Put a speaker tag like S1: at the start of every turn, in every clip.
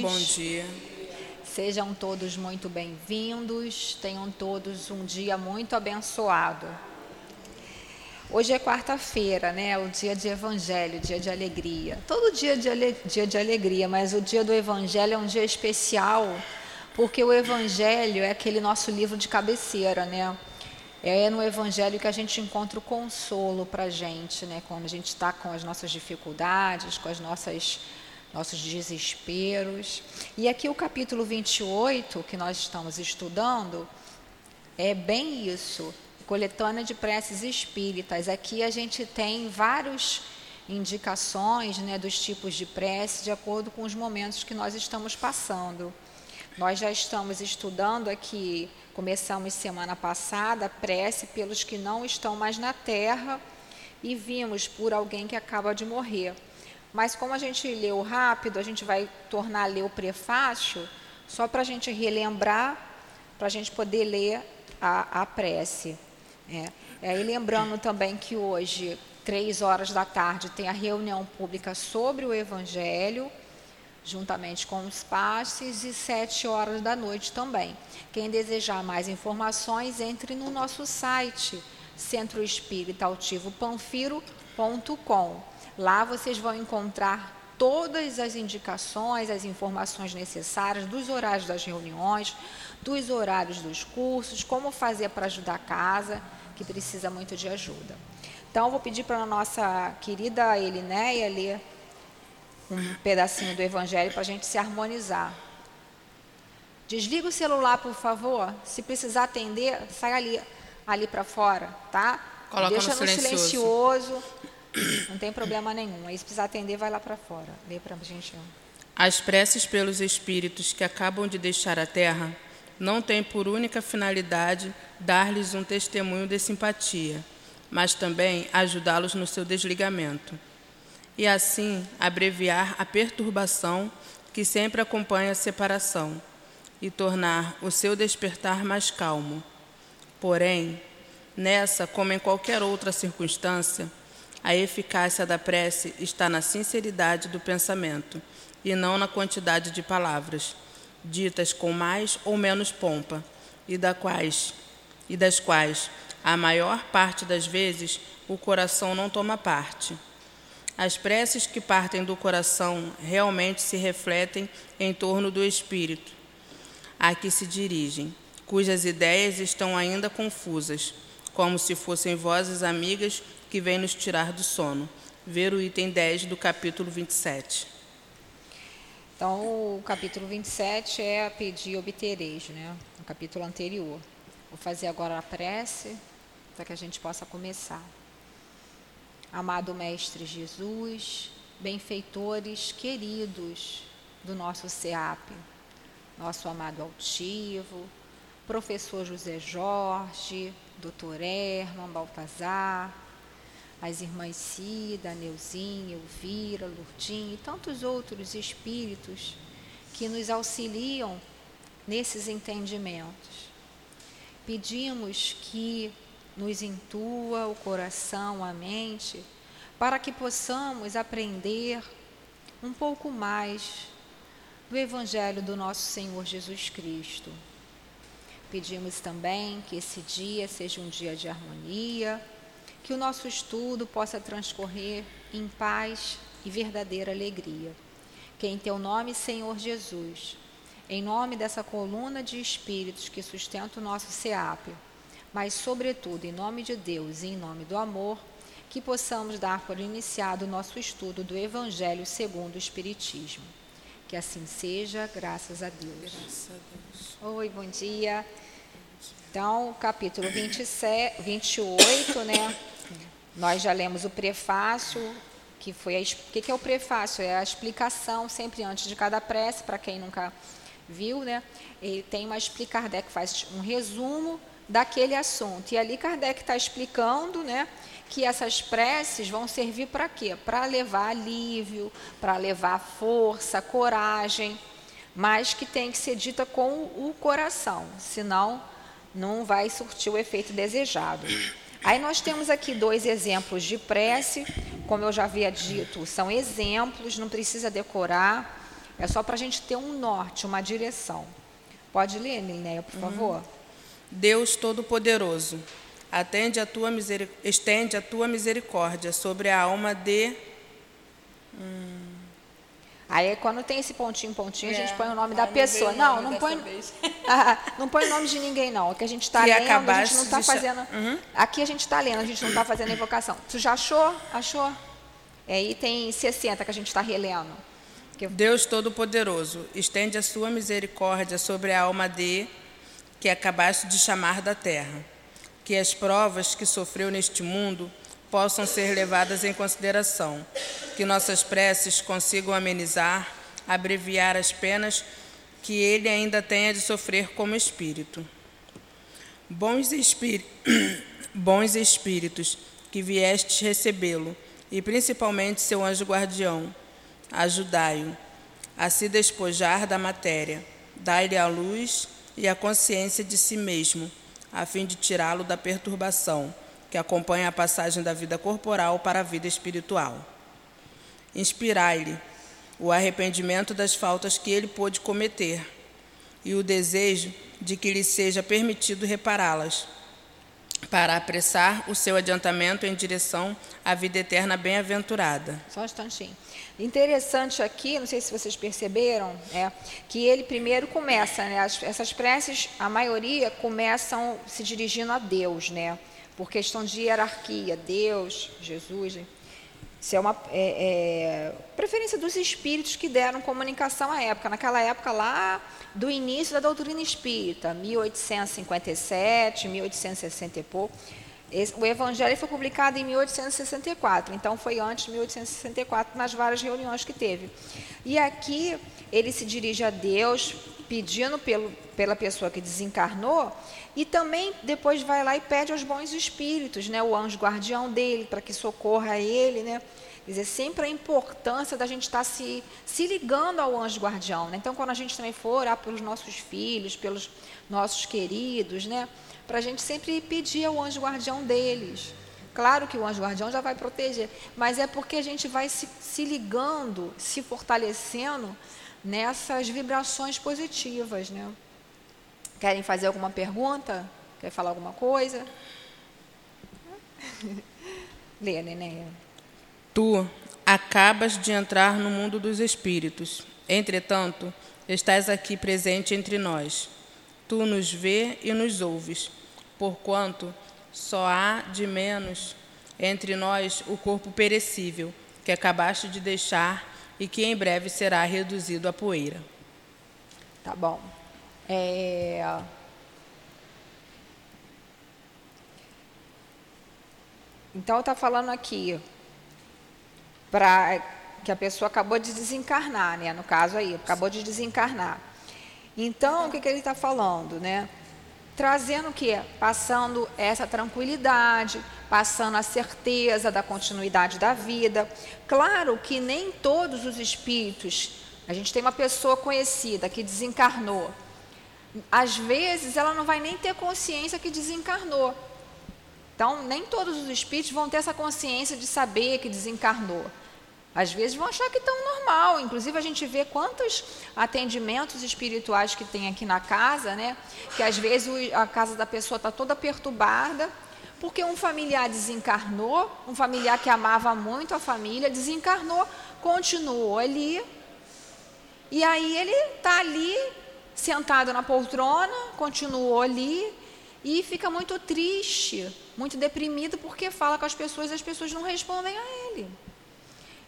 S1: Bom dia.
S2: Sejam todos muito bem-vindos, tenham todos um dia muito abençoado. Hoje é quarta-feira, né? O dia de evangelho, dia de alegria. Todo dia de ale... dia de alegria, mas o dia do evangelho é um dia especial, porque o evangelho é aquele nosso livro de cabeceira, né? É no evangelho que a gente encontra o consolo para a gente, né? Quando a gente está com as nossas dificuldades, com as nossas nossos desesperos. E aqui o capítulo 28, que nós estamos estudando, é bem isso, coletânea de preces espíritas. Aqui a gente tem várias indicações né, dos tipos de prece de acordo com os momentos que nós estamos passando. Nós já estamos estudando aqui, começamos semana passada, prece pelos que não estão mais na terra e vimos por alguém que acaba de morrer. Mas como a gente leu rápido, a gente vai tornar a ler o prefácio, só para a gente relembrar, para a gente poder ler a, a prece. É. E aí lembrando também que hoje, três horas da tarde, tem a reunião pública sobre o Evangelho, juntamente com os passes, e sete horas da noite também. Quem desejar mais informações, entre no nosso site, Centro Espírita Altivo Panfiro.com. Lá vocês vão encontrar todas as indicações, as informações necessárias dos horários das reuniões, dos horários dos cursos, como fazer para ajudar a casa, que precisa muito de ajuda. Então, vou pedir para a nossa querida Elinéia ler um pedacinho do Evangelho para a gente se harmonizar. Desliga o celular, por favor. Se precisar atender, sai ali, ali para fora, tá?
S1: Coloca
S2: Deixa
S1: no
S2: no
S1: silencioso.
S2: Não tem problema nenhum. Aí, se precisar atender, vai lá para fora. Lê para a gente.
S1: As preces pelos espíritos que acabam de deixar a terra não têm por única finalidade dar-lhes um testemunho de simpatia, mas também ajudá-los no seu desligamento. E assim abreviar a perturbação que sempre acompanha a separação e tornar o seu despertar mais calmo. Porém, nessa, como em qualquer outra circunstância, a eficácia da prece está na sinceridade do pensamento e não na quantidade de palavras, ditas com mais ou menos pompa, e, da quais, e das quais, a maior parte das vezes, o coração não toma parte. As preces que partem do coração realmente se refletem em torno do espírito a que se dirigem, cujas ideias estão ainda confusas, como se fossem vozes amigas que vêm nos tirar do sono. Ver o item 10 do capítulo 27.
S2: Então, o capítulo 27 é a pedir obtereis, né? O capítulo anterior. Vou fazer agora a prece para que a gente possa começar. Amado Mestre Jesus, benfeitores queridos do nosso SEAP, nosso amado altivo, professor José Jorge, doutor Herman Baltazar, as irmãs Cida, Neuzinha, Elvira, Lurdinha e tantos outros espíritos que nos auxiliam nesses entendimentos. Pedimos que nos intua o coração, a mente, para que possamos aprender um pouco mais do Evangelho do nosso Senhor Jesus Cristo. Pedimos também que esse dia seja um dia de harmonia, que o nosso estudo possa transcorrer em paz e verdadeira alegria. Que em teu nome, Senhor Jesus, em nome dessa coluna de espíritos que sustenta o nosso SEAP, mas, sobretudo, em nome de Deus e em nome do amor, que possamos dar por iniciado o nosso estudo do Evangelho segundo o Espiritismo. Que assim seja, graças a Deus.
S1: Graças a Deus.
S2: Oi, bom dia. Então, capítulo 27, 28, né? Nós já lemos o prefácio, que foi a, que, que é o prefácio? É a explicação sempre antes de cada prece, para quem nunca viu, né? Ele tem uma explicação, Kardec faz um resumo daquele assunto. E ali Kardec está explicando, né? Que essas preces vão servir para quê? Para levar alívio, para levar força, coragem, mas que tem que ser dita com o coração, senão não vai surtir o efeito desejado. Aí nós temos aqui dois exemplos de prece, como eu já havia dito, são exemplos, não precisa decorar. É só para a gente ter um norte, uma direção. Pode ler, Linéia, por favor? Uhum.
S1: Deus Todo-Poderoso, atende a tua estende a tua misericórdia sobre a alma de.
S2: Hum. Aí quando tem esse pontinho, pontinho, é. a gente é. põe o nome da pessoa. Não, não põe, ah, não põe o nome de ninguém, não. que a gente está lendo, a gente não está fazendo. Uhum. Aqui a gente está lendo, a gente não está fazendo invocação. Tu já achou? Achou? Aí tem 60 que a gente está relendo.
S1: Deus Todo-Poderoso, estende a sua misericórdia sobre a alma de que acabaste de chamar da terra. Que as provas que sofreu neste mundo possam ser levadas em consideração. Que nossas preces consigam amenizar, abreviar as penas que ele ainda tenha de sofrer como espírito. Bons, espí Bons espíritos, que viestes recebê-lo, e principalmente seu anjo guardião, ajudai-o a se despojar da matéria, dai-lhe a luz e a consciência de si mesmo, a fim de tirá-lo da perturbação que acompanha a passagem da vida corporal para a vida espiritual. Inspirai-lhe o arrependimento das faltas que ele pôde cometer e o desejo de que lhe seja permitido repará-las, para apressar o seu adiantamento em direção à vida eterna bem-aventurada.
S2: Só um instantinho. Interessante aqui, não sei se vocês perceberam, é, que ele primeiro começa, né, as, essas preces, a maioria começam se dirigindo a Deus, né, por questão de hierarquia, Deus, Jesus. Isso é uma é, é, preferência dos espíritos que deram comunicação à época. Naquela época lá do início da doutrina espírita, 1857, 1860 e pouco. Esse, o Evangelho foi publicado em 1864, então foi antes de 1864, nas várias reuniões que teve. E aqui ele se dirige a Deus, pedindo pelo, pela pessoa que desencarnou, e também depois vai lá e pede aos bons espíritos, né, o anjo guardião dele, para que socorra ele. Né? Quer dizer, sempre a importância da gente estar se, se ligando ao anjo guardião. Né? Então, quando a gente também for orar pelos nossos filhos, pelos nossos queridos, né? para a gente sempre pedir ao anjo guardião deles. Claro que o anjo guardião já vai proteger, mas é porque a gente vai se, se ligando, se fortalecendo nessas vibrações positivas. Né? Querem fazer alguma pergunta? Quer falar alguma coisa? Lê, neném.
S1: Tu acabas de entrar no mundo dos espíritos. Entretanto, estás aqui presente entre nós. Tu nos vê e nos ouves porquanto só há de menos entre nós o corpo perecível que acabaste de deixar e que em breve será reduzido a poeira.
S2: Tá bom. É... Então está falando aqui para que a pessoa acabou de desencarnar, né? No caso aí, acabou de desencarnar. Então o que, que ele está falando, né? Trazendo o que? Passando essa tranquilidade, passando a certeza da continuidade da vida. Claro que nem todos os espíritos, a gente tem uma pessoa conhecida que desencarnou. Às vezes ela não vai nem ter consciência que desencarnou. Então, nem todos os espíritos vão ter essa consciência de saber que desencarnou. Às vezes vão achar que estão normal. Inclusive a gente vê quantos atendimentos espirituais que tem aqui na casa, né? Que às vezes a casa da pessoa está toda perturbada, porque um familiar desencarnou, um familiar que amava muito a família, desencarnou, continuou ali. E aí ele está ali, sentado na poltrona, continuou ali e fica muito triste, muito deprimido, porque fala com as pessoas e as pessoas não respondem a ele.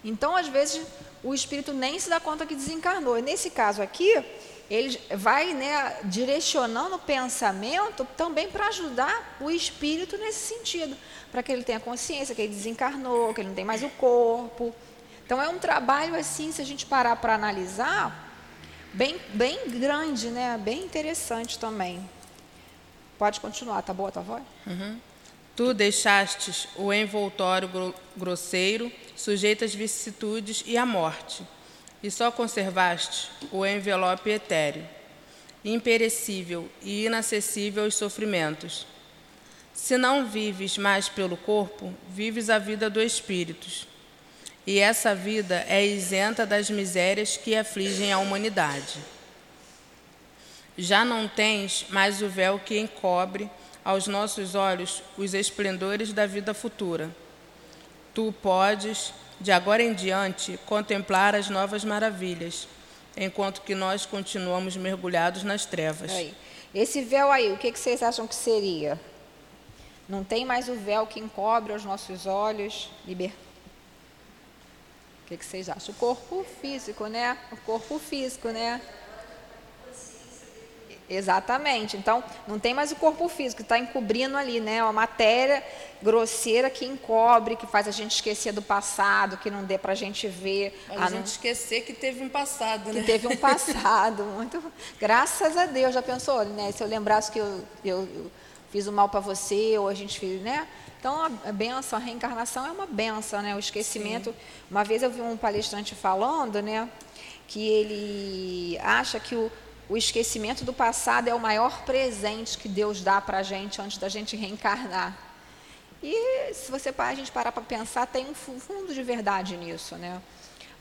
S2: Então, às vezes, o espírito nem se dá conta que desencarnou. E nesse caso aqui, ele vai né, direcionando o pensamento também para ajudar o espírito nesse sentido, para que ele tenha consciência que ele desencarnou, que ele não tem mais o corpo. Então é um trabalho assim, se a gente parar para analisar, bem, bem grande, né? bem interessante também. Pode continuar, tá boa a tua voz?
S1: Uhum. Tu deixastes o envoltório grosseiro, sujeito às vicissitudes e à morte, e só conservaste o envelope etéreo, imperecível e inacessível aos sofrimentos. Se não vives mais pelo corpo, vives a vida do espírito. e essa vida é isenta das misérias que afligem a humanidade. Já não tens mais o véu que encobre aos nossos olhos os esplendores da vida futura. Tu podes, de agora em diante, contemplar as novas maravilhas, enquanto que nós continuamos mergulhados nas trevas.
S2: Aí. Esse véu aí, o que, que vocês acham que seria? Não tem mais o véu que encobre os nossos olhos, liber... O que, que vocês acham? O corpo físico, né? O corpo físico, né? Exatamente. Então, não tem mais o corpo físico, está encobrindo ali, né? Uma matéria grosseira que encobre, que faz a gente esquecer do passado, que não dê para a gente ver.
S1: a, a gente não... esquecer que teve um passado,
S2: né? Que teve um passado. muito. Graças a Deus. Já pensou, né? Se eu lembrasse que eu, eu, eu fiz o mal para você, ou a gente fez, né? Então, a benção, a reencarnação é uma benção, né? O esquecimento. Sim. Uma vez eu vi um palestrante falando, né? Que ele acha que o o esquecimento do passado é o maior presente que Deus dá para a gente antes da gente reencarnar. E se você a gente parar para pensar, tem um fundo de verdade nisso, né?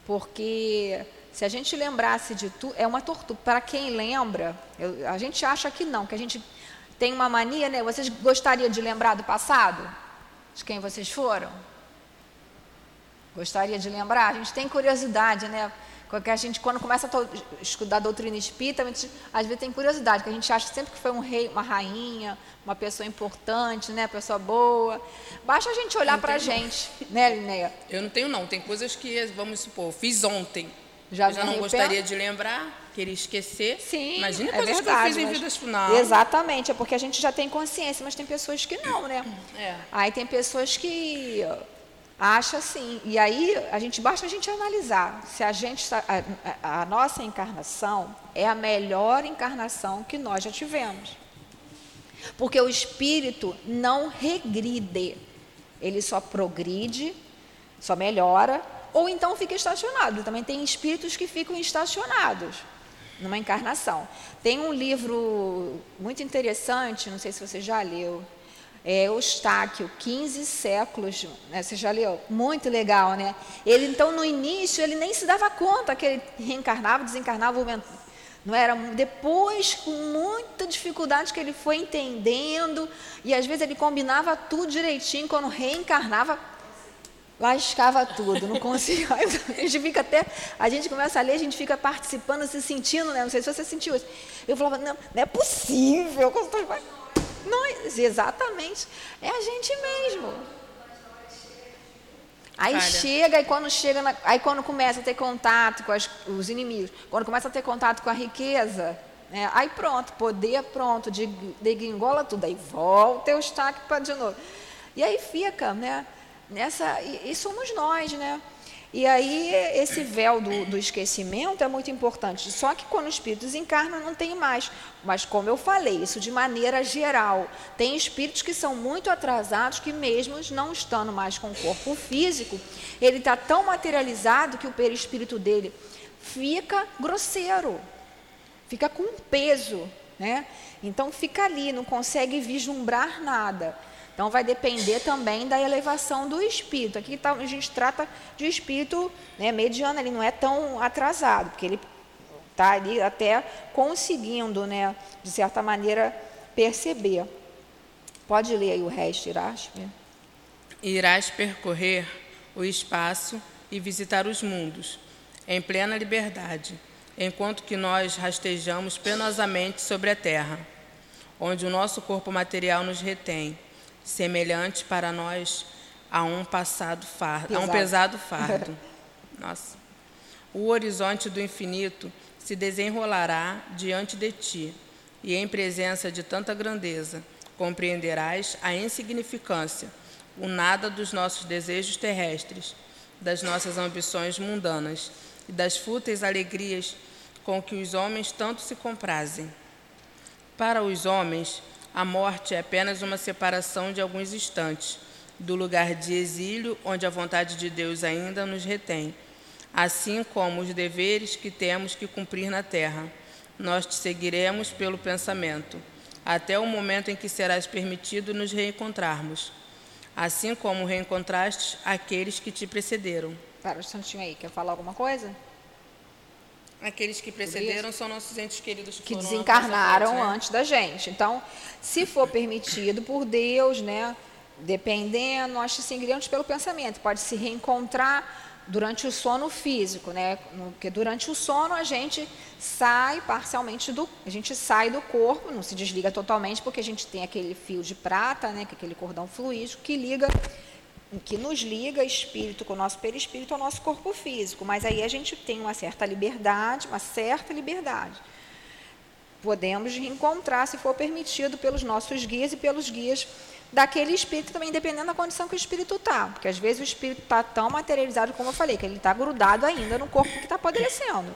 S2: Porque se a gente lembrasse de tudo, é uma tortura. Para quem lembra, eu, a gente acha que não, que a gente tem uma mania, né? Vocês gostariam de lembrar do passado? De quem vocês foram? Gostaria de lembrar? A gente tem curiosidade, né? Porque a gente, quando começa a estudar a doutrina espírita, a gente, às vezes tem curiosidade, porque a gente acha sempre que foi um rei, uma rainha, uma pessoa importante, né, pessoa boa. Basta a gente olhar para a gente, né, Linnea?
S1: Eu não tenho, não. Tem coisas que, vamos supor, fiz ontem. Já, já não gostaria de lembrar, queria esquecer.
S2: Sim,
S1: Imagina
S2: é
S1: coisas
S2: verdade,
S1: que eu fiz em vidas final.
S2: Exatamente, é porque a gente já tem consciência, mas tem pessoas que não, né?
S1: É.
S2: Aí tem pessoas que Acha assim. E aí a gente basta a gente analisar se a gente a, a, nossa encarnação é a melhor encarnação que nós já tivemos. Porque o espírito não regride, ele só progride, só melhora, ou então fica estacionado. Também tem espíritos que ficam estacionados numa encarnação. Tem um livro muito interessante, não sei se você já leu, é, Eustáquio, 15 séculos, né, você já leu? Muito legal, né? Ele, então, no início, ele nem se dava conta que ele reencarnava, desencarnava, não era depois com muita dificuldade que ele foi entendendo e às vezes ele combinava tudo direitinho quando reencarnava lascava tudo não conseguia a gente fica até a gente começa a ler a gente fica participando se sentindo né não sei se você sentiu isso eu falava não, não é possível nós, exatamente. É a gente mesmo. Aí chega, e quando chega, na, aí quando começa a ter contato com as, os inimigos, quando começa a ter contato com a riqueza, né, aí pronto, poder pronto, de, degringola tudo, aí volta o estaque para de novo. E aí fica, né, nessa, e, e somos nós, né? E aí, esse véu do, do, esquecimento é muito importante. Só que quando o espírito desencarna, não tem mais. Mas, como eu falei, isso de maneira geral. Tem espíritos que são muito atrasados, que, mesmo não estando mais com o corpo físico, ele está tão materializado que o perispírito dele fica grosseiro, fica com peso. Né? Então, fica ali, não consegue vislumbrar nada. Então, vai depender também da elevação do espírito. Aqui tá, a gente trata de espírito né, mediano, ele não é tão atrasado, porque ele está ali até conseguindo, né, de certa maneira, perceber. Pode ler aí o resto, Irás.
S1: Irás percorrer o espaço e visitar os mundos, em plena liberdade, enquanto que nós rastejamos penosamente sobre a terra, onde o nosso corpo material nos retém semelhante para nós a um passado fardo, pesado. a um pesado fardo. Nossa. O horizonte do infinito se desenrolará diante de ti, e em presença de tanta grandeza, compreenderás a insignificância, o nada dos nossos desejos terrestres, das nossas ambições mundanas e das fúteis alegrias com que os homens tanto se comprazem. Para os homens, a morte é apenas uma separação de alguns instantes do lugar de exílio onde a vontade de Deus ainda nos retém, assim como os deveres que temos que cumprir na terra. Nós te seguiremos pelo pensamento, até o momento em que serás permitido nos reencontrarmos, assim como reencontraste aqueles que te precederam.
S2: Para um instantinho aí, quer falar alguma coisa?
S1: Aqueles que precederam são nossos entes queridos
S2: que, que desencarnaram né? antes da gente. Então, se for permitido por Deus, né, dependendo, nós se seguiremos pelo pensamento. Pode se reencontrar durante o sono físico, né? Porque durante o sono a gente sai parcialmente do, a gente sai do corpo, não se desliga totalmente, porque a gente tem aquele fio de prata, né? Que é aquele cordão fluídico que liga, que nos liga espírito com o nosso perispírito ao nosso corpo físico. Mas aí a gente tem uma certa liberdade, uma certa liberdade. Podemos reencontrar, se for permitido, pelos nossos guias e pelos guias daquele espírito também, dependendo da condição que o espírito está. Porque às vezes o espírito está tão materializado, como eu falei, que ele está grudado ainda no corpo que está apodrecendo.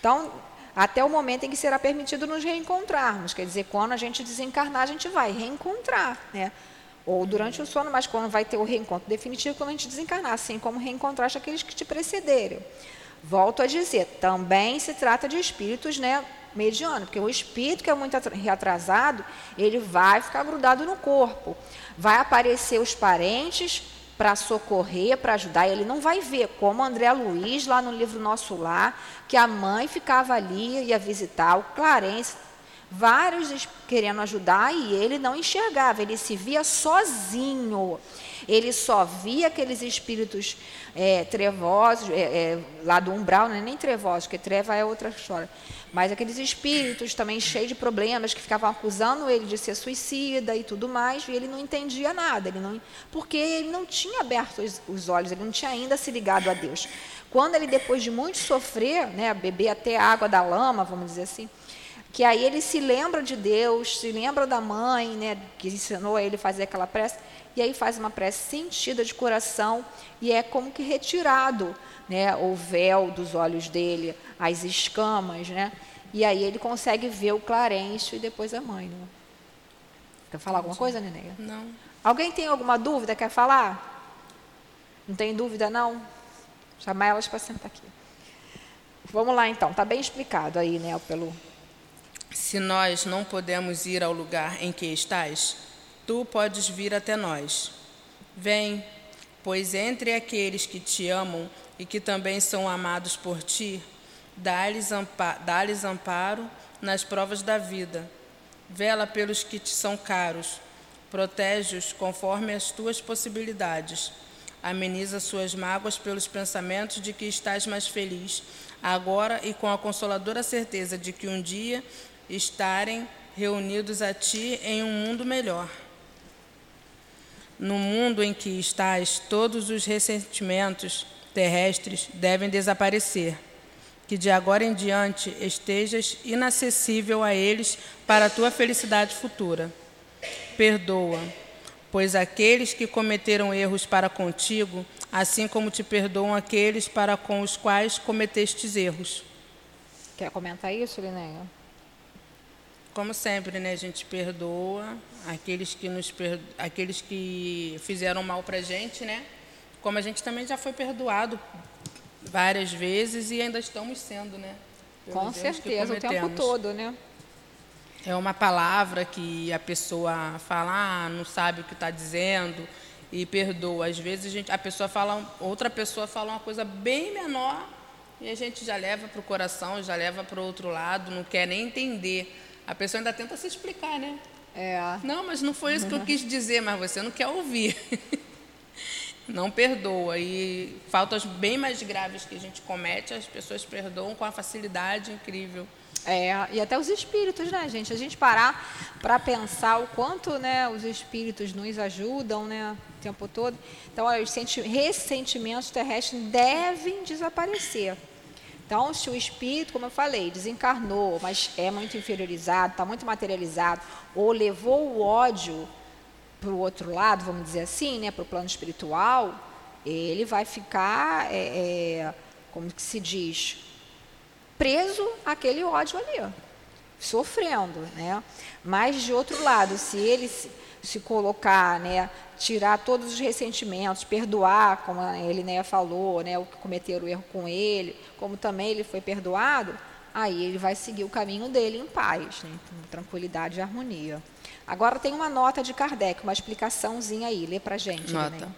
S2: Então, até o momento em que será permitido nos reencontrarmos. Quer dizer, quando a gente desencarnar, a gente vai reencontrar. Né? Ou durante o sono, mas quando vai ter o reencontro definitivo, quando a gente desencarnar, assim como reencontraste aqueles que te precederam. Volto a dizer, também se trata de espíritos né, mediano, porque o espírito que é muito reatrasado, ele vai ficar grudado no corpo. Vai aparecer os parentes para socorrer, para ajudar, ele não vai ver, como André Luiz, lá no livro Nosso Lar, que a mãe ficava ali, ia visitar, o Clarence, vários querendo ajudar, e ele não enxergava, ele se via sozinho. Ele só via aqueles espíritos é, trevosos, é, é, lá do umbral, não é nem trevosos, porque treva é outra história mas aqueles espíritos também cheios de problemas que ficavam acusando ele de ser suicida e tudo mais, e ele não entendia nada, ele não, porque ele não tinha aberto os, os olhos, ele não tinha ainda se ligado a Deus. Quando ele, depois de muito sofrer, né, beber até água da lama, vamos dizer assim, que aí ele se lembra de Deus, se lembra da mãe, né, que ensinou a ele fazer aquela prece, e aí faz uma prece sentida de coração, e é como que retirado né, o véu dos olhos dele, as escamas, né? E aí ele consegue ver o Clarencio e depois a mãe. Né? Quer falar alguma coisa, Nenê?
S1: Não.
S2: Alguém tem alguma dúvida? Quer falar? Não tem dúvida, não? Chamar elas para sentar aqui. Vamos lá, então. Está bem explicado aí, né, pelo...
S1: Se nós não podemos ir ao lugar em que estás, tu podes vir até nós. Vem, pois entre aqueles que te amam e que também são amados por ti, dá-lhes amparo, dá amparo nas provas da vida. Vela pelos que te são caros, protege-os conforme as tuas possibilidades. Ameniza suas mágoas pelos pensamentos de que estás mais feliz, agora e com a consoladora certeza de que um dia estarem reunidos a ti em um mundo melhor. No mundo em que estás, todos os ressentimentos terrestres devem desaparecer. Que de agora em diante estejas inacessível a eles para a tua felicidade futura. Perdoa, pois aqueles que cometeram erros para contigo, assim como te perdoam aqueles para com os quais cometestes erros.
S2: Quer comentar isso, Linéia?
S1: Como sempre, né, a gente perdoa aqueles que nos perdo... aqueles que fizeram mal para a gente, né? Como a gente também já foi perdoado várias vezes e ainda estamos sendo, né?
S2: Com certeza, o tempo todo, né?
S1: É uma palavra que a pessoa fala, ah, não sabe o que está dizendo e perdoa. Às vezes a, gente, a pessoa fala, outra pessoa fala uma coisa bem menor e a gente já leva para o coração, já leva para o outro lado, não quer nem entender. A pessoa ainda tenta se explicar, né?
S2: É.
S1: Não, mas não foi isso que eu quis dizer, mas você não quer ouvir. não perdoa. E faltas bem mais graves que a gente comete, as pessoas perdoam com a facilidade incrível.
S2: É, e até os espíritos, né, gente? A gente parar para pensar o quanto né, os espíritos nos ajudam né, o tempo todo. Então, os ressentimentos terrestres devem desaparecer. Então, se o espírito, como eu falei, desencarnou, mas é muito inferiorizado, está muito materializado, ou levou o ódio para o outro lado, vamos dizer assim, né, para o plano espiritual, ele vai ficar, é, é, como que se diz, preso àquele ódio ali, sofrendo, né? Mas de outro lado, se ele se, colocar, né, tirar todos os ressentimentos, perdoar, como ele né, falou, né, o que cometeram o erro com ele, como também ele foi perdoado, aí ele vai seguir o caminho dele em paz, né, com tranquilidade e harmonia. Agora tem uma nota de Kardec, uma explicaçãozinha aí, lê para gente.
S1: Nota.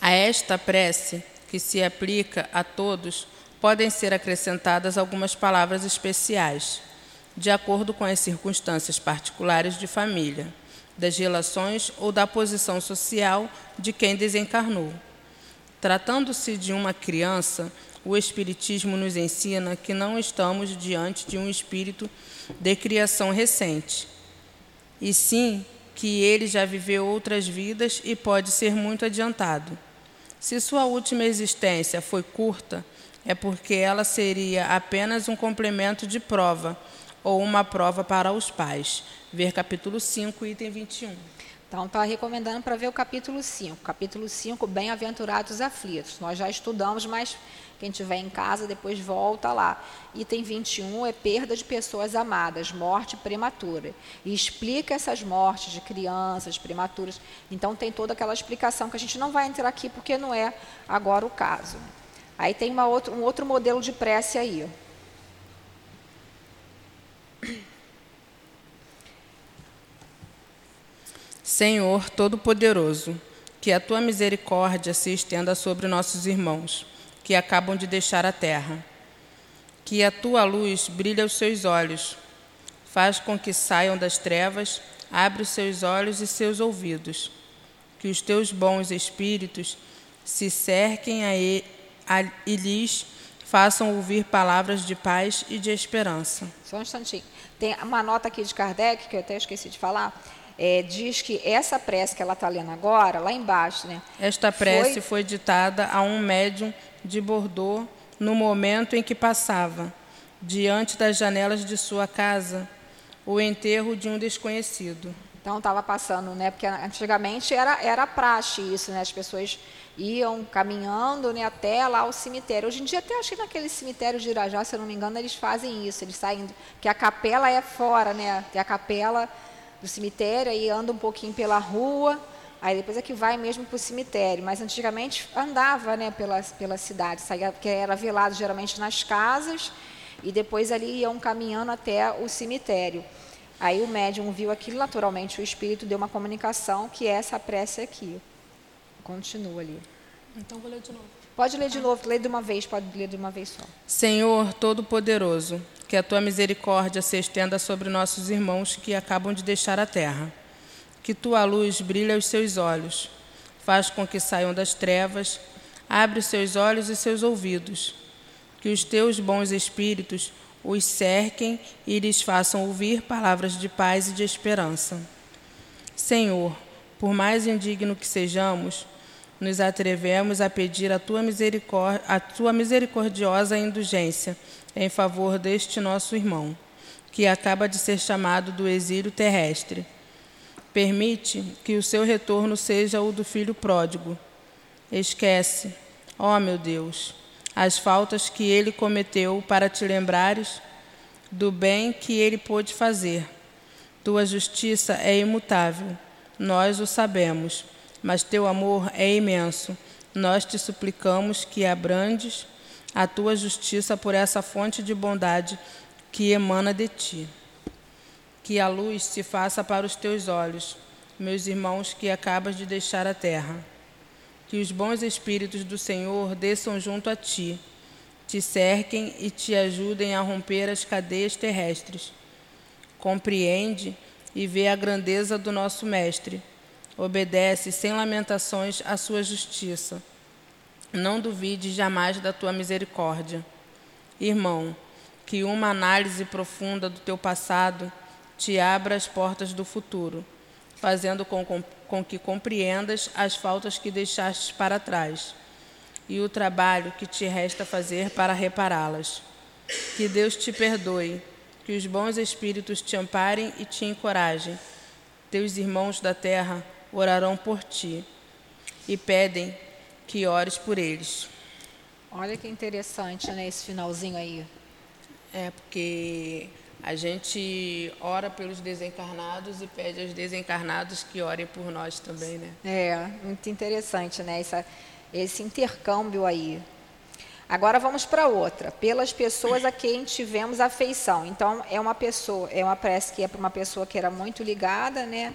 S1: A esta prece que se aplica a todos, podem ser acrescentadas algumas palavras especiais, de acordo com as circunstâncias particulares de família, das relações ou da posição social de quem desencarnou. Tratando-se de uma criança, o Espiritismo nos ensina que não estamos diante de um espírito de criação recente, e sim que ele já viveu outras vidas e pode ser muito adiantado. Se sua última existência foi curta, é porque ela seria apenas um complemento de prova ou uma prova para os pais. Ver capítulo 5, item 21.
S2: Então, está recomendando para ver o capítulo 5. Capítulo 5, Bem-aventurados aflitos. Nós já estudamos, mas quem tiver em casa, depois volta lá. Item 21 é perda de pessoas amadas, morte prematura. E explica essas mortes de crianças prematuras. Então, tem toda aquela explicação que a gente não vai entrar aqui porque não é agora o caso. Aí tem uma um outro modelo de prece aí.
S1: Senhor Todo-Poderoso, que a tua misericórdia se estenda sobre nossos irmãos, que acabam de deixar a terra. Que a tua luz brilhe aos seus olhos, faz com que saiam das trevas, abre os seus olhos e seus ouvidos. Que os teus bons espíritos se cerquem a ele e lhes façam ouvir palavras de paz e de esperança.
S2: Só um instantinho. Tem uma nota aqui de Kardec, que eu até esqueci de falar, é, diz que essa prece que ela está lendo agora, lá embaixo, né?
S1: Esta prece foi... foi ditada a um médium de Bordeaux no momento em que passava, diante das janelas de sua casa, o enterro de um desconhecido.
S2: Então estava passando, né? Porque antigamente era era praxe isso, né? As pessoas iam caminhando né, até lá o cemitério. Hoje em dia, até acho que naquele cemitério de Irajá, se eu não me engano, eles fazem isso. Eles saem, que a capela é fora, né? Tem a capela do cemitério, aí anda um pouquinho pela rua, aí depois é que vai mesmo para o cemitério. Mas antigamente andava né, pela, pela cidade, saía, porque era velado geralmente nas casas, e depois ali iam caminhando até o cemitério. Aí o médium viu aquilo, naturalmente o espírito deu uma comunicação, que é essa prece aqui. Continua ali.
S1: Então vou ler de novo.
S2: Pode ler de novo, lê de uma vez, pode ler de uma vez só.
S1: Senhor Todo-Poderoso, que a tua misericórdia se estenda sobre nossos irmãos que acabam de deixar a terra. Que tua luz brilhe aos seus olhos, faz com que saiam das trevas, abre os seus olhos e seus ouvidos. Que os teus bons espíritos os cerquem e lhes façam ouvir palavras de paz e de esperança. Senhor, por mais indigno que sejamos, nos atrevemos a pedir a tua, a tua misericordiosa indulgência em favor deste nosso irmão, que acaba de ser chamado do exílio terrestre. Permite que o seu retorno seja o do filho pródigo. Esquece, ó meu Deus, as faltas que ele cometeu para te lembrares do bem que ele pôde fazer. Tua justiça é imutável, nós o sabemos mas teu amor é imenso. Nós te suplicamos que abrandes a tua justiça por essa fonte de bondade que emana de ti. Que a luz se faça para os teus olhos, meus irmãos que acabas de deixar a terra. Que os bons espíritos do Senhor desçam junto a ti, te cerquem e te ajudem a romper as cadeias terrestres. Compreende e vê a grandeza do nosso Mestre Obedece sem lamentações à sua justiça. Não duvide jamais da tua misericórdia. Irmão, que uma análise profunda do teu passado te abra as portas do futuro, fazendo com, com, com que compreendas as faltas que deixaste para trás e o trabalho que te resta fazer para repará-las. Que Deus te perdoe, que os bons espíritos te amparem e te encorajem. Teus irmãos da terra orarão por ti e pedem que ores por eles.
S2: Olha que interessante, né, esse finalzinho aí.
S1: É, porque a gente ora pelos desencarnados e pede aos desencarnados que orem por nós também, né?
S2: É, muito interessante, né, essa, esse intercâmbio aí. Agora vamos para outra. Pelas pessoas a quem tivemos afeição. Então, é uma pessoa, é uma prece que é para uma pessoa que era muito ligada, né?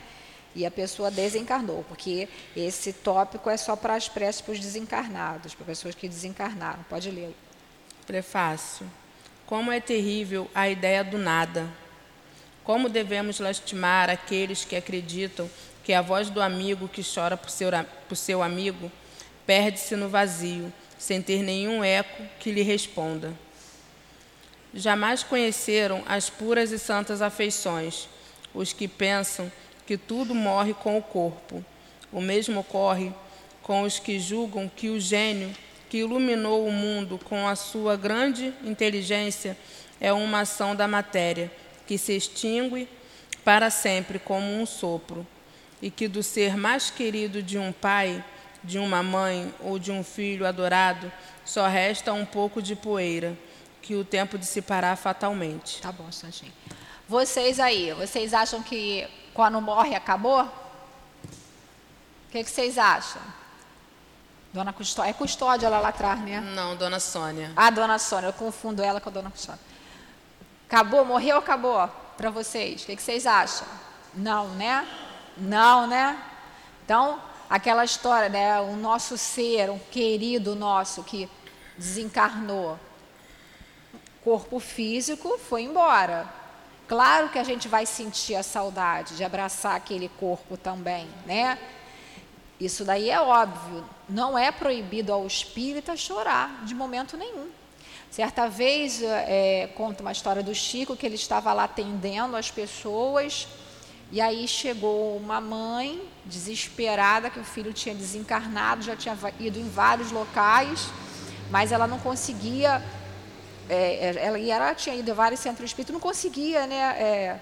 S2: E a pessoa desencarnou, porque esse tópico é só para as preces para os desencarnados, para pessoas que desencarnaram. Pode ler.
S1: Prefácio. Como é terrível a ideia do nada. Como devemos lastimar aqueles que acreditam que a voz do amigo que chora por seu, por seu amigo perde-se no vazio, sem ter nenhum eco que lhe responda. Jamais conheceram as puras e santas afeições, os que pensam que tudo morre com o corpo. O mesmo ocorre com os que julgam que o gênio que iluminou o mundo com a sua grande inteligência é uma ação da matéria que se extingue para sempre como um sopro, e que do ser mais querido de um pai, de uma mãe ou de um filho adorado só resta um pouco de poeira, que o tempo dissipará fatalmente.
S2: Tá bom, Santinho. Vocês aí, vocês acham que quando morre acabou? O que, que vocês acham? Dona Custódia, é Custódia lá, lá atrás, né?
S1: Não, Dona Sônia.
S2: Ah, Dona Sônia, eu confundo ela com a Dona Custódia. Acabou, morreu, acabou para vocês? O que, que vocês acham? Não, né? Não, né? Então, aquela história, né? O nosso ser, um querido nosso que desencarnou, corpo físico foi embora. Claro que a gente vai sentir a saudade de abraçar aquele corpo também, né? Isso daí é óbvio. Não é proibido ao espírita chorar de momento nenhum. Certa vez, é, conta uma história do Chico, que ele estava lá atendendo as pessoas, e aí chegou uma mãe desesperada, que o filho tinha desencarnado, já tinha ido em vários locais, mas ela não conseguia é, é, ela, e ela tinha ido a vários centros espíritas, não conseguia né, é,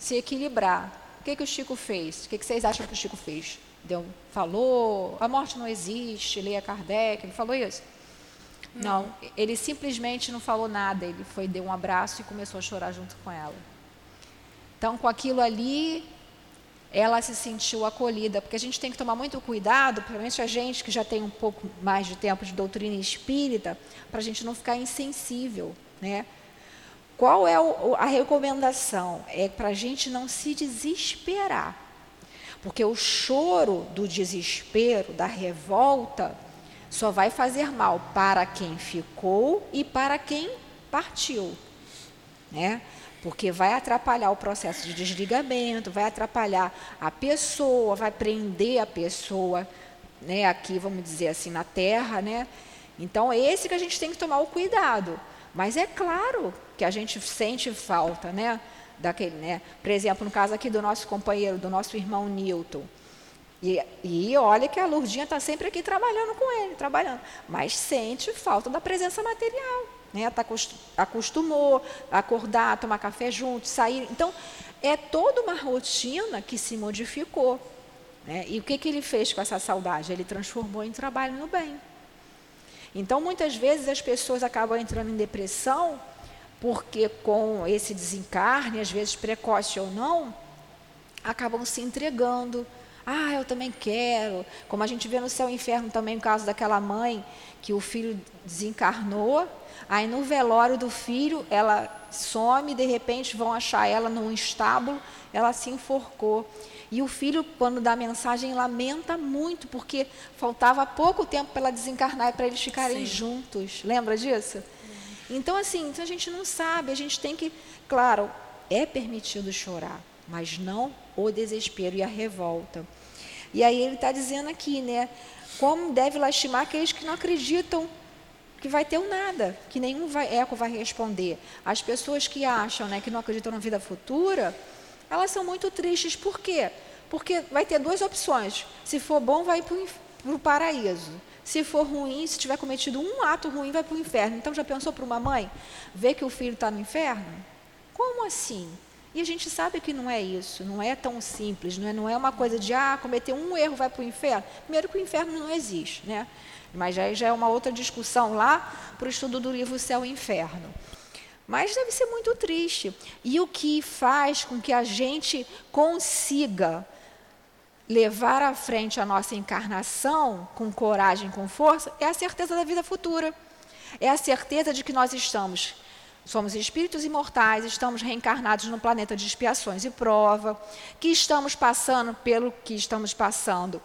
S2: se equilibrar. O que, que o Chico fez? O que, que vocês acham que o Chico fez? Deu, falou, a morte não existe, leia Kardec, ele falou isso? Não. não, ele simplesmente não falou nada, ele foi, deu um abraço e começou a chorar junto com ela. Então, com aquilo ali, ela se sentiu acolhida, porque a gente tem que tomar muito cuidado, principalmente a gente que já tem um pouco mais de tempo de doutrina espírita, para a gente não ficar insensível, né? Qual é o, a recomendação? É para a gente não se desesperar, porque o choro do desespero, da revolta, só vai fazer mal para quem ficou e para quem partiu, né? Porque vai atrapalhar o processo de desligamento, vai atrapalhar a pessoa, vai prender a pessoa, né, aqui, vamos dizer assim, na terra, né? Então, é esse que a gente tem que tomar o cuidado. Mas é claro que a gente sente falta, né? Daquele, né? Por exemplo, no caso aqui do nosso companheiro, do nosso irmão Newton. E, e olha que a Lurdinha está sempre aqui trabalhando com ele, trabalhando. Mas sente falta da presença material. Né? Tá, acostumou a acordar, tomar café junto, sair. Então, é toda uma rotina que se modificou. Né? E o que, que ele fez com essa saudade? Ele transformou em trabalho no bem. Então, muitas vezes as pessoas acabam entrando em depressão porque com esse desencarne, às vezes precoce ou não, acabam se entregando. Ah, eu também quero. Como a gente vê no céu e inferno também, o caso daquela mãe que o filho desencarnou Aí no velório do filho, ela some, de repente vão achar ela num estábulo, ela se enforcou. E o filho, quando dá a mensagem, lamenta muito, porque faltava pouco tempo para ela desencarnar e para eles ficarem Sim. juntos. Lembra disso? Sim. Então, assim, então a gente não sabe, a gente tem que. Claro, é permitido chorar, mas não o desespero e a revolta. E aí ele está dizendo aqui, né? Como deve lastimar aqueles que não acreditam que vai ter o nada, que nenhum vai, eco vai responder. As pessoas que acham, né, que não acreditam na vida futura, elas são muito tristes. Por quê? Porque vai ter duas opções. Se for bom, vai para o paraíso. Se for ruim, se tiver cometido um ato ruim, vai para o inferno. Então, já pensou para uma mãe ver que o filho está no inferno? Como assim? E a gente sabe que não é isso, não é tão simples, não é, não é uma coisa de, ah, cometer um erro, vai para o inferno. Primeiro que o inferno não existe, né? Mas aí já é uma outra discussão lá para o estudo do livro Céu e Inferno. Mas deve ser muito triste. E o que faz com que a gente consiga levar à frente a nossa encarnação com coragem, com força, é a certeza da vida futura. É a certeza de que nós estamos Somos espíritos imortais, estamos reencarnados no planeta de expiações e prova, que estamos passando pelo que estamos passando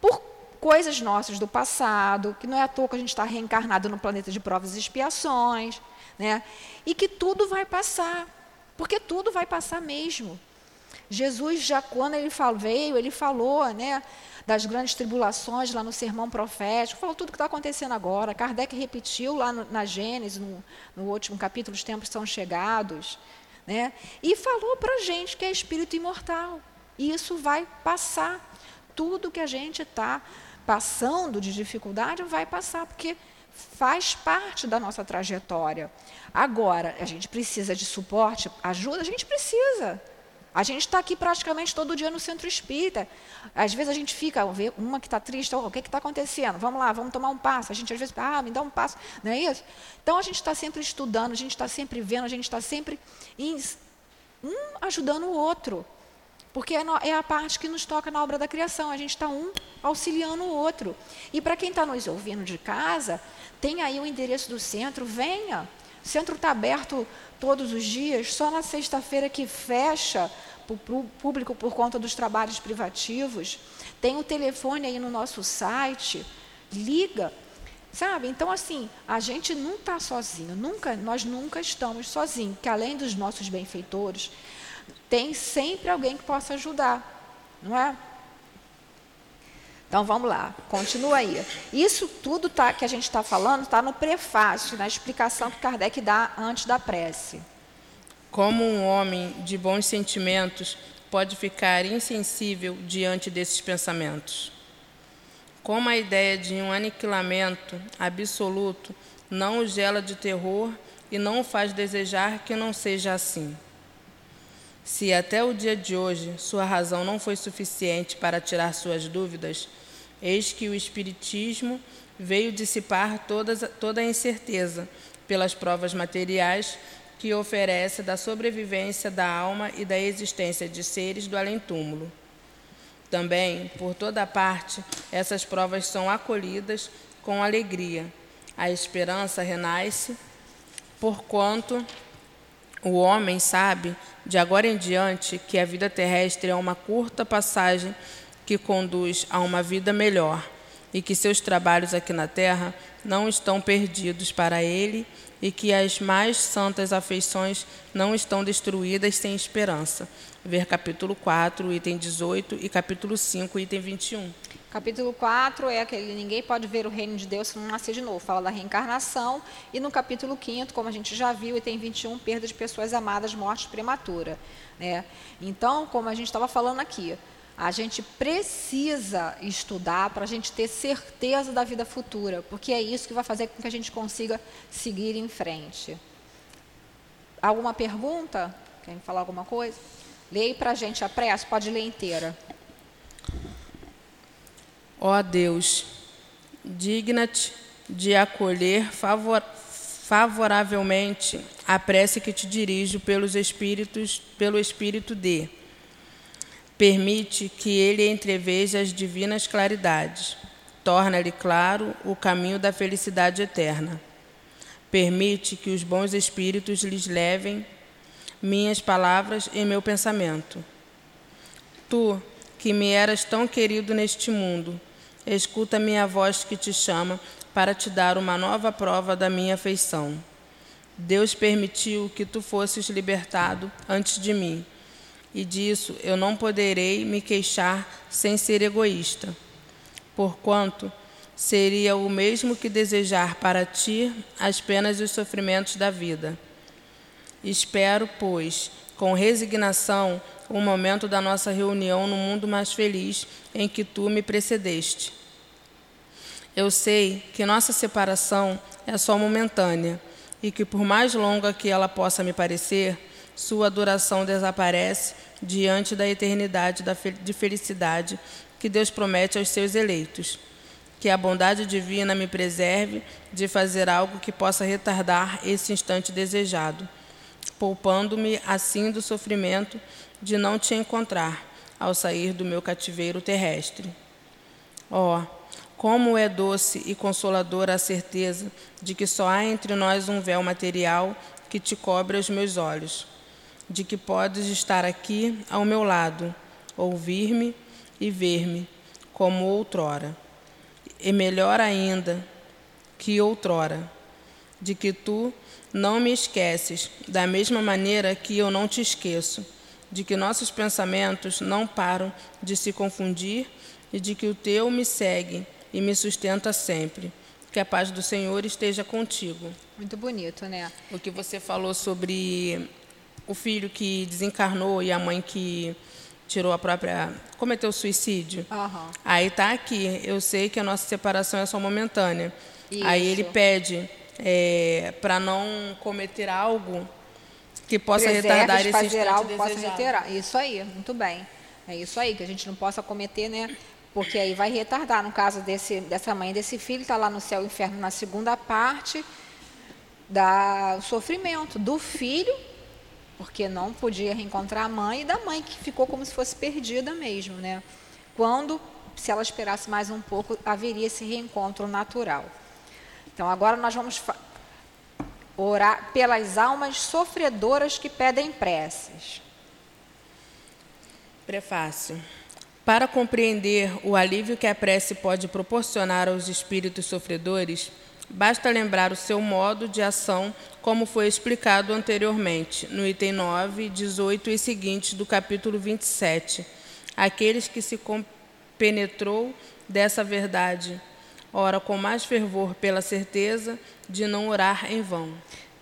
S2: por coisas nossas do passado, que não é à toa que a gente está reencarnado no planeta de provas e expiações, né? e que tudo vai passar, porque tudo vai passar mesmo. Jesus, já quando ele veio, ele falou né, das grandes tribulações lá no sermão profético, falou tudo o que está acontecendo agora. Kardec repetiu lá no, na Gênesis, no, no último capítulo, os tempos são chegados. Né, e falou para a gente que é espírito imortal. E isso vai passar. Tudo que a gente está passando de dificuldade vai passar, porque faz parte da nossa trajetória. Agora, a gente precisa de suporte, ajuda, a gente precisa. A gente está aqui praticamente todo dia no centro espírita. Às vezes a gente fica, vê uma que está triste, oh, o que está acontecendo? Vamos lá, vamos tomar um passo. A gente às vezes, ah, me dá um passo, não é isso? Então a gente está sempre estudando, a gente está sempre vendo, a gente está sempre um ajudando o outro. Porque é, é a parte que nos toca na obra da criação. A gente está um auxiliando o outro. E para quem está nos ouvindo de casa, tem aí o endereço do centro, venha. O centro está aberto todos os dias, só na sexta-feira que fecha para o público por conta dos trabalhos privativos. Tem o telefone aí no nosso site, liga. Sabe? Então, assim, a gente não está sozinho, nunca, nós nunca estamos sozinhos, que além dos nossos benfeitores, tem sempre alguém que possa ajudar, não é? Então vamos lá, continua aí. Isso tudo tá, que a gente está falando está no prefácio, na explicação que Kardec dá antes da prece.
S1: Como um homem de bons sentimentos pode ficar insensível diante desses pensamentos? Como a ideia de um aniquilamento absoluto não o gela de terror e não o faz desejar que não seja assim. Se até o dia de hoje sua razão não foi suficiente para tirar suas dúvidas, eis que o Espiritismo veio dissipar todas, toda a incerteza pelas provas materiais que oferece da sobrevivência da alma e da existência de seres do além-túmulo. Também, por toda parte, essas provas são acolhidas com alegria. A esperança renasce, porquanto o homem sabe, de agora em diante, que a vida terrestre é uma curta passagem que conduz a uma vida melhor e que seus trabalhos aqui na terra não estão perdidos para ele e que as mais santas afeições não estão destruídas sem esperança. Ver capítulo 4, item 18 e capítulo 5, item 21.
S2: Capítulo 4 é aquele ninguém pode ver o reino de Deus se não nascer de novo. Fala da reencarnação. E no capítulo 5, como a gente já viu, e tem 21, perda de pessoas amadas, morte prematura. Né? Então, como a gente estava falando aqui, a gente precisa estudar para a gente ter certeza da vida futura, porque é isso que vai fazer com que a gente consiga seguir em frente. Alguma pergunta? Querem falar alguma coisa? Leia para a gente a prece, pode ler inteira.
S1: Ó Deus, digna-te de acolher favor, favoravelmente a prece que te dirijo pelos espíritos, pelo espírito de. Permite que ele entreveja as divinas claridades. Torna-lhe claro o caminho da felicidade eterna. Permite que os bons espíritos lhes levem minhas palavras e meu pensamento. Tu, que me eras tão querido neste mundo, escuta minha voz que te chama para te dar uma nova prova da minha afeição. Deus permitiu que tu fosses libertado antes de mim, e disso eu não poderei me queixar sem ser egoísta, porquanto seria o mesmo que desejar para ti as penas e os sofrimentos da vida. Espero, pois, com resignação, o momento da nossa reunião no mundo mais feliz em que tu me precedeste. Eu sei que nossa separação é só momentânea e que, por mais longa que ela possa me parecer, sua duração desaparece diante da eternidade de felicidade que Deus promete aos seus eleitos. Que a bondade divina me preserve de fazer algo que possa retardar esse instante desejado, poupando-me assim do sofrimento de não te encontrar ao sair do meu cativeiro terrestre. Ó, oh, como é doce e consoladora a certeza de que só há entre nós um véu material que te cobre os meus olhos, de que podes estar aqui ao meu lado, ouvir-me e ver-me como outrora, e melhor ainda que outrora, de que tu não me esqueces, da mesma maneira que eu não te esqueço, de que nossos pensamentos não param de se confundir e de que o teu me segue e me sustenta sempre. Que a paz do Senhor esteja contigo.
S2: Muito bonito, né?
S1: O que você falou sobre o filho que desencarnou e a mãe que tirou a própria. cometeu suicídio.
S2: Uhum.
S1: Aí tá aqui. Eu sei que a nossa separação é só momentânea.
S2: Isso.
S1: Aí ele pede é, para não cometer algo que possa retardar esse instante
S2: que possa retardar. Isso aí, muito bem. É isso aí, que a gente não possa cometer, né? Porque aí vai retardar. No caso desse, dessa mãe desse filho, está lá no céu e inferno na segunda parte da sofrimento do filho, porque não podia reencontrar a mãe, e da mãe que ficou como se fosse perdida mesmo, né? Quando, se ela esperasse mais um pouco, haveria esse reencontro natural. Então agora nós vamos orar pelas almas sofredoras que pedem preces.
S1: Prefácio. Para compreender o alívio que a prece pode proporcionar aos espíritos sofredores, basta lembrar o seu modo de ação, como foi explicado anteriormente, no item 9, 18 e seguintes do capítulo 27. Aqueles que se compenetrou dessa verdade ora com mais fervor pela certeza de não orar em vão.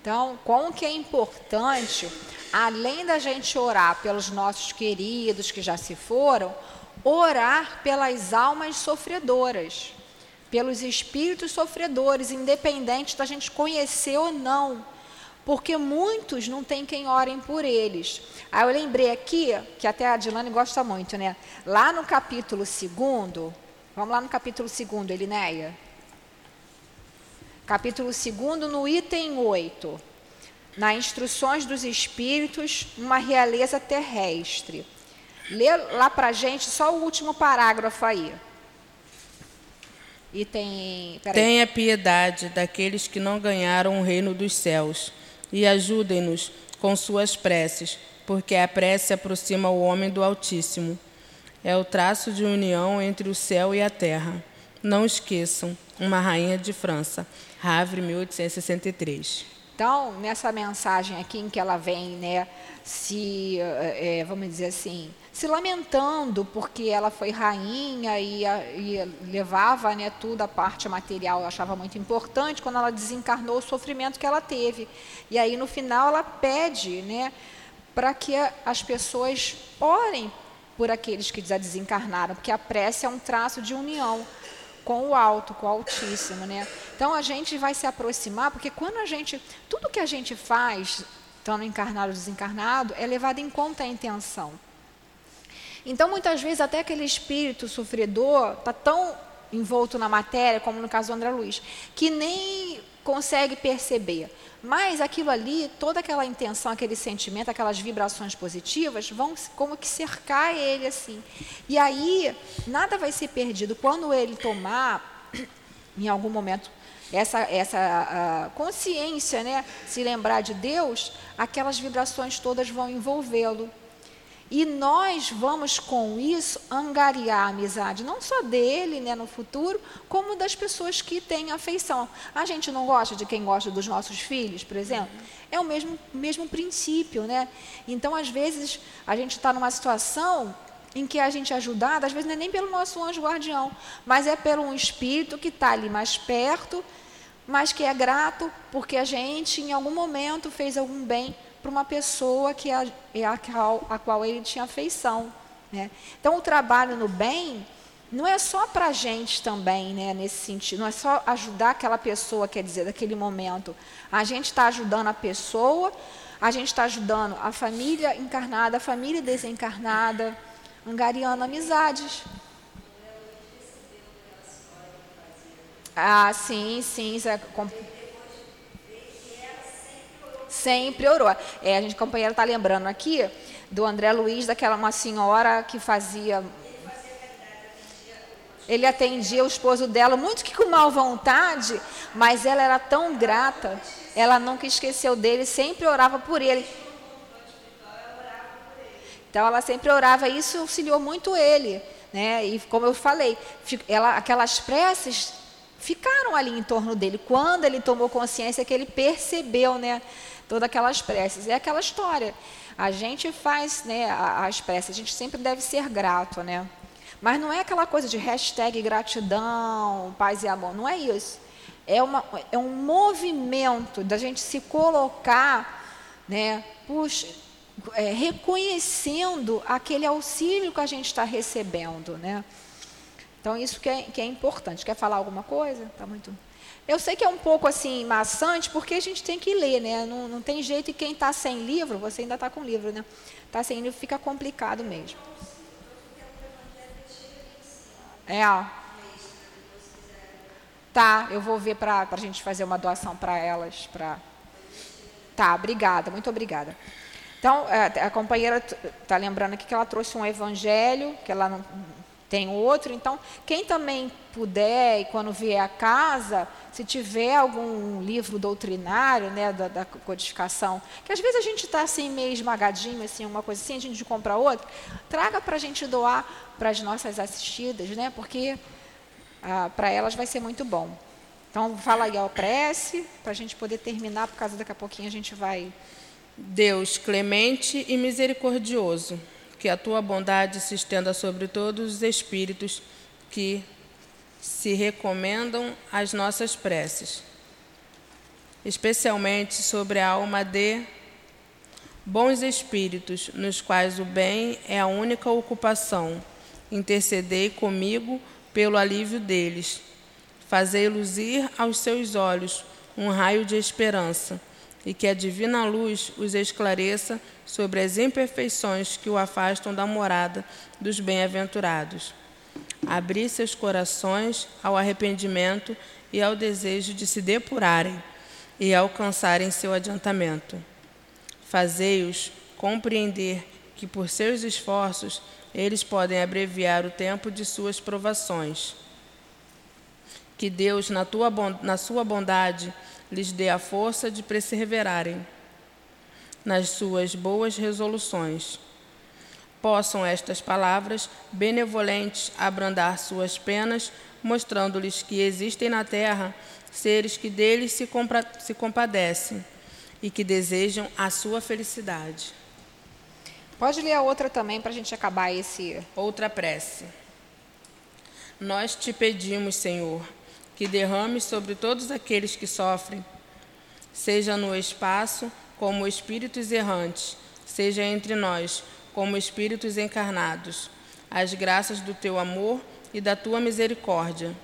S2: Então, como que é importante, além da gente orar pelos nossos queridos que já se foram, orar pelas almas sofredoras, pelos espíritos sofredores, independente da gente conhecer ou não, porque muitos não tem quem orem por eles. Aí eu lembrei aqui, que até a Dilane gosta muito, né? Lá no capítulo 2, Vamos lá no capítulo 2, Elinéia. Capítulo 2, no item 8. Na Instruções dos Espíritos, uma realeza terrestre. Lê lá para gente só o último parágrafo aí. Item. Peraí.
S1: Tenha piedade daqueles que não ganharam o reino dos céus e ajudem-nos com suas preces, porque a prece aproxima o homem do Altíssimo é o traço de união entre o céu e a terra. Não esqueçam, uma rainha de França, Havre, 1863.
S2: Então, nessa mensagem aqui em que ela vem, né, se, é, vamos dizer assim, se lamentando porque ela foi rainha e, e levava, né, tudo a parte material, eu achava muito importante quando ela desencarnou o sofrimento que ela teve. E aí no final ela pede, né, para que as pessoas orem por aqueles que já desencarnaram, porque a prece é um traço de união com o alto, com o altíssimo, né? Então a gente vai se aproximar, porque quando a gente, tudo que a gente faz, estando encarnado ou desencarnado, é levado em conta a intenção. Então muitas vezes até aquele espírito sofredor está tão envolto na matéria, como no caso do André Luiz, que nem consegue perceber. Mas aquilo ali, toda aquela intenção, aquele sentimento, aquelas vibrações positivas vão como que cercar ele assim. E aí, nada vai ser perdido. Quando ele tomar, em algum momento, essa, essa consciência, né, se lembrar de Deus, aquelas vibrações todas vão envolvê-lo. E nós vamos com isso angariar a amizade, não só dele né, no futuro, como das pessoas que têm afeição. A gente não gosta de quem gosta dos nossos filhos, por exemplo? É o mesmo, mesmo princípio, né? Então, às vezes, a gente está numa situação em que a gente é ajudado, às vezes não é nem pelo nosso anjo guardião, mas é pelo um espírito que está ali mais perto, mas que é grato porque a gente, em algum momento, fez algum bem para uma pessoa que é a, a, qual, a qual ele tinha afeição. Né? Então, o trabalho no bem não é só para a gente também, né, nesse sentido, não é só ajudar aquela pessoa, quer dizer, daquele momento. A gente está ajudando a pessoa, a gente está ajudando a família encarnada, a família desencarnada, angariando amizades. Ah, sim, sim, isso é sempre orou. É, a gente, companheira, está lembrando aqui do André Luiz, daquela uma senhora que fazia. Ele atendia o esposo dela, muito que com mal vontade, mas ela era tão grata. ela nunca esqueceu dele, sempre orava por ele. Então ela sempre orava, isso auxiliou muito ele, né? E como eu falei, ela, aquelas preces ficaram ali em torno dele. Quando ele tomou consciência que ele percebeu, né, todas aquelas preces. É aquela história. A gente faz, né, as preces, a gente sempre deve ser grato, né? Mas não é aquela coisa de hashtag gratidão, paz e amor, não é isso. É, uma, é um movimento da gente se colocar, né, puxa, é, reconhecendo aquele auxílio que a gente está recebendo, né? Então, isso que é, que é importante. Quer falar alguma coisa? Tá muito. Eu sei que é um pouco assim maçante, porque a gente tem que ler, né? Não, não tem jeito, e quem está sem livro, você ainda está com livro, né? Está sem livro, fica complicado mesmo. É. Tá, eu vou ver para a gente fazer uma doação para elas. Pra... Tá, obrigada, muito obrigada. Então, é, a companheira está lembrando aqui que ela trouxe um evangelho, que ela não, tem outro. Então, quem também puder, e quando vier a casa, se tiver algum livro doutrinário, né, da, da codificação, que às vezes a gente está assim meio esmagadinho, assim, uma coisa assim, a gente compra outro, traga para a gente doar para as nossas assistidas, né, porque ah, para elas vai ser muito bom. Então, fala aí a prece, para a gente poder terminar, por causa daqui a pouquinho a gente vai...
S1: Deus clemente e misericordioso, que a tua bondade se estenda sobre todos os espíritos que se recomendam às nossas preces, especialmente sobre a alma de bons espíritos, nos quais o bem é a única ocupação. Intercedei comigo pelo alívio deles. Fazei luzir aos seus olhos um raio de esperança e que a divina luz os esclareça sobre as imperfeições que o afastam da morada dos bem-aventurados. Abri seus corações ao arrependimento e ao desejo de se depurarem e alcançarem seu adiantamento. Fazei-os compreender que, por seus esforços, eles podem abreviar o tempo de suas provações. Que Deus, na, tua, na sua bondade, lhes dê a força de perseverarem nas suas boas resoluções. Possam estas palavras benevolentes abrandar suas penas, mostrando-lhes que existem na terra seres que deles se, se compadecem e que desejam a sua felicidade.
S2: Pode ler a outra também para a gente acabar esse.
S1: Outra prece. Nós te pedimos, Senhor, que derrame sobre todos aqueles que sofrem, seja no espaço como espíritos errantes, seja entre nós como espíritos encarnados, as graças do teu amor e da tua misericórdia.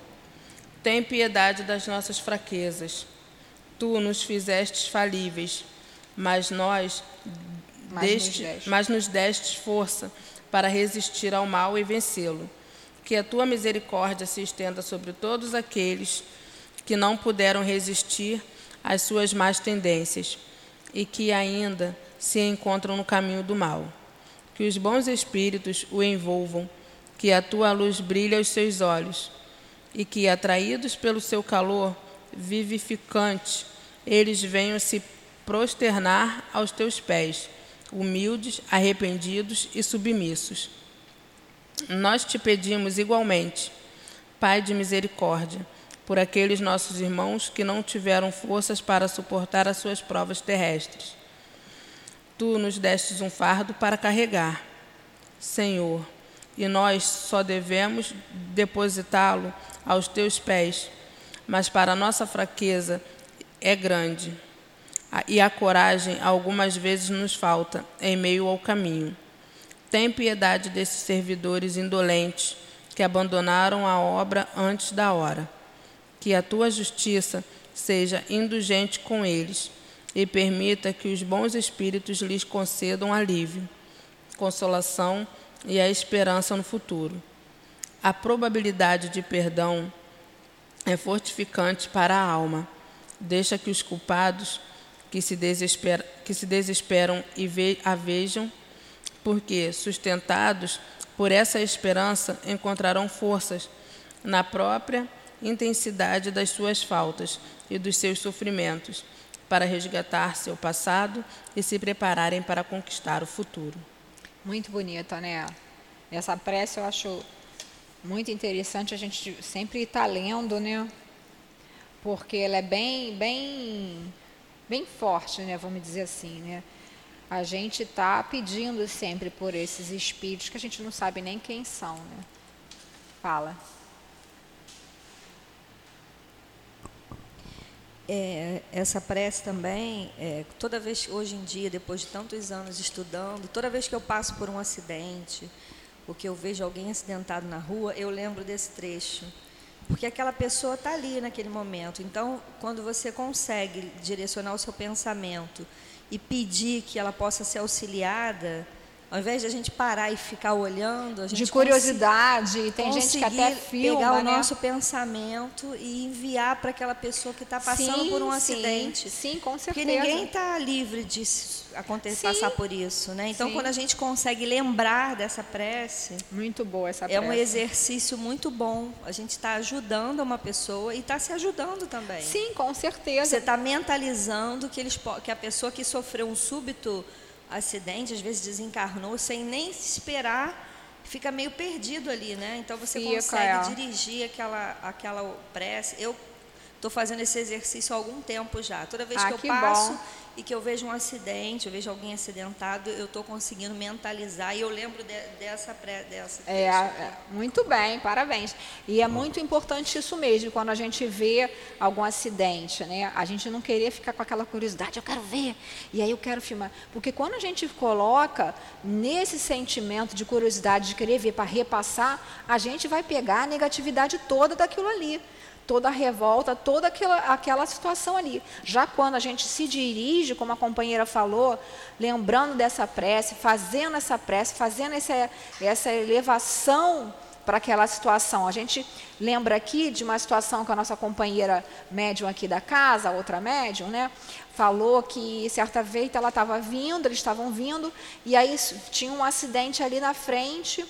S1: Tem piedade das nossas fraquezas. Tu nos fizestes falíveis, mas nós mas, deste, nos, mas nos destes força para resistir ao mal e vencê-lo que a tua misericórdia se estenda sobre todos aqueles que não puderam resistir às suas más tendências e que ainda se encontram no caminho do mal. Que os bons espíritos o envolvam, que a tua luz brilhe aos seus olhos e que, atraídos pelo seu calor vivificante, eles venham se prosternar aos teus pés, humildes, arrependidos e submissos nós te pedimos igualmente, Pai de misericórdia, por aqueles nossos irmãos que não tiveram forças para suportar as suas provas terrestres. Tu nos destes um fardo para carregar, Senhor, e nós só devemos depositá-lo aos teus pés, mas para nossa fraqueza é grande, e a coragem algumas vezes nos falta em meio ao caminho. Tem piedade desses servidores indolentes que abandonaram a obra antes da hora. Que a tua justiça seja indulgente com eles e permita que os bons espíritos lhes concedam alívio, consolação e a esperança no futuro. A probabilidade de perdão é fortificante para a alma. Deixa que os culpados que se, que se desesperam e ve, a vejam porque, sustentados por essa esperança, encontrarão forças na própria intensidade das suas faltas e dos seus sofrimentos, para resgatar seu passado e se prepararem para conquistar o futuro.
S2: Muito bonita, né? Essa prece eu acho muito interessante a gente sempre estar tá lendo, né? Porque ela é bem, bem, bem forte, né? Vamos dizer assim, né? A gente está pedindo sempre por esses espíritos que a gente não sabe nem quem são, né? Fala.
S3: É, essa prece também, é, toda vez hoje em dia, depois de tantos anos estudando, toda vez que eu passo por um acidente, ou que eu vejo alguém acidentado na rua, eu lembro desse trecho. Porque aquela pessoa está ali naquele momento. Então, quando você consegue direcionar o seu pensamento e pedir que ela possa ser auxiliada, ao invés de a gente parar e ficar olhando, a gente
S2: de curiosidade, tem gente que até filma,
S3: pegar o
S2: né?
S3: nosso pensamento e enviar para aquela pessoa que está passando
S2: sim,
S3: por um
S2: sim,
S3: acidente.
S2: Sim, com certeza.
S3: Porque ninguém está livre de acontecer, passar por isso, né? Então, sim. quando a gente consegue lembrar dessa prece,
S2: muito boa essa
S3: prece. É um exercício muito bom. A gente está ajudando uma pessoa e está se ajudando também.
S2: Sim, com certeza.
S3: Você está mentalizando que eles, que a pessoa que sofreu um súbito acidente, às vezes desencarnou sem nem esperar, fica meio perdido ali, né? Então você consegue é. dirigir aquela, aquela prece. Eu estou fazendo esse exercício há algum tempo já. Toda vez
S2: ah,
S3: que eu
S2: que
S3: passo
S2: bom
S3: e que eu vejo um acidente, eu vejo alguém acidentado, eu estou conseguindo mentalizar e eu lembro de, dessa pré, dessa.
S2: É, é, muito bem, parabéns. E é muito importante isso mesmo, quando a gente vê algum acidente, né? A gente não querer ficar com aquela curiosidade, eu quero ver, e aí eu quero filmar. Porque quando a gente coloca nesse sentimento de curiosidade, de querer ver para repassar, a gente vai pegar a negatividade toda daquilo ali toda a revolta, toda aquela, aquela situação ali. Já quando a gente se dirige, como a companheira falou, lembrando dessa prece, fazendo essa prece, fazendo essa, essa elevação para aquela situação. A gente lembra aqui de uma situação que a nossa companheira médium aqui da casa, outra médium, né, falou que certa vez ela estava vindo, eles estavam vindo, e aí tinha um acidente ali na frente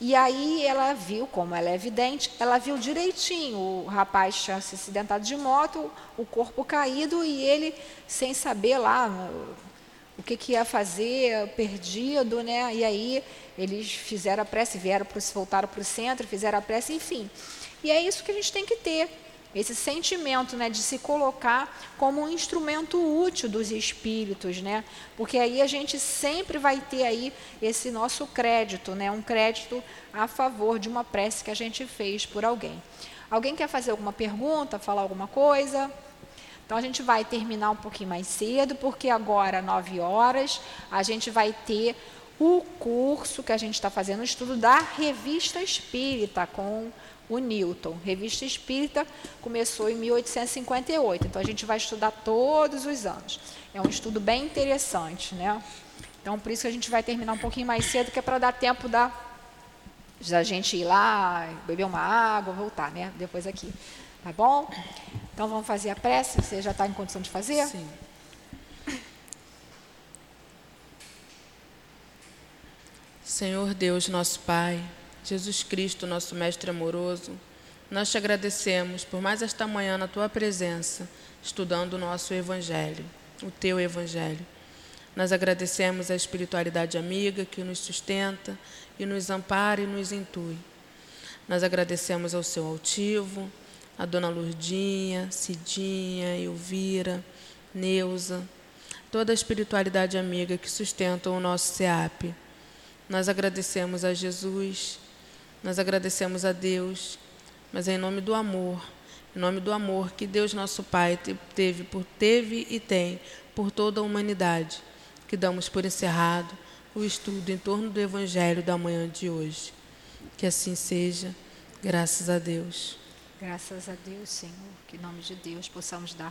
S2: e aí ela viu, como ela é evidente, ela viu direitinho. O rapaz tinha se acidentado de moto, o corpo caído e ele, sem saber lá o que, que ia fazer, perdido, né? E aí eles fizeram a prece, vieram pro, voltaram para o centro, fizeram a prece, enfim. E é isso que a gente tem que ter esse sentimento né, de se colocar como um instrumento útil dos espíritos, né? Porque aí a gente sempre vai ter aí esse nosso crédito, né? Um crédito a favor de uma prece que a gente fez por alguém. Alguém quer fazer alguma pergunta, falar alguma coisa? Então a gente vai terminar um pouquinho mais cedo, porque agora, nove horas, a gente vai ter o curso que a gente está fazendo, o estudo da revista espírita com o Newton. Revista Espírita começou em 1858, então a gente vai estudar todos os anos. É um estudo bem interessante, né? Então, por isso que a gente vai terminar um pouquinho mais cedo, que é para dar tempo da, da gente ir lá, beber uma água, voltar, né? Depois aqui. Tá bom? Então, vamos fazer a prece? Você já está em condição de fazer?
S1: Sim. Senhor Deus, nosso Pai, Jesus Cristo, nosso Mestre amoroso, nós te agradecemos por mais esta manhã na tua presença, estudando o nosso Evangelho, o teu Evangelho. Nós agradecemos a espiritualidade amiga que nos sustenta e nos ampara e nos intui. Nós agradecemos ao seu altivo, a dona Lurdinha, Cidinha, Elvira, Neuza, toda a espiritualidade amiga que sustenta o nosso SEAP. Nós agradecemos a Jesus, nós agradecemos a Deus, mas é em nome do amor, em nome do amor que Deus nosso Pai teve, por, teve e tem por toda a humanidade, que damos por encerrado o estudo em torno do Evangelho da manhã de hoje. Que assim seja, graças a Deus.
S2: Graças a Deus, Senhor, que em nome de Deus possamos dar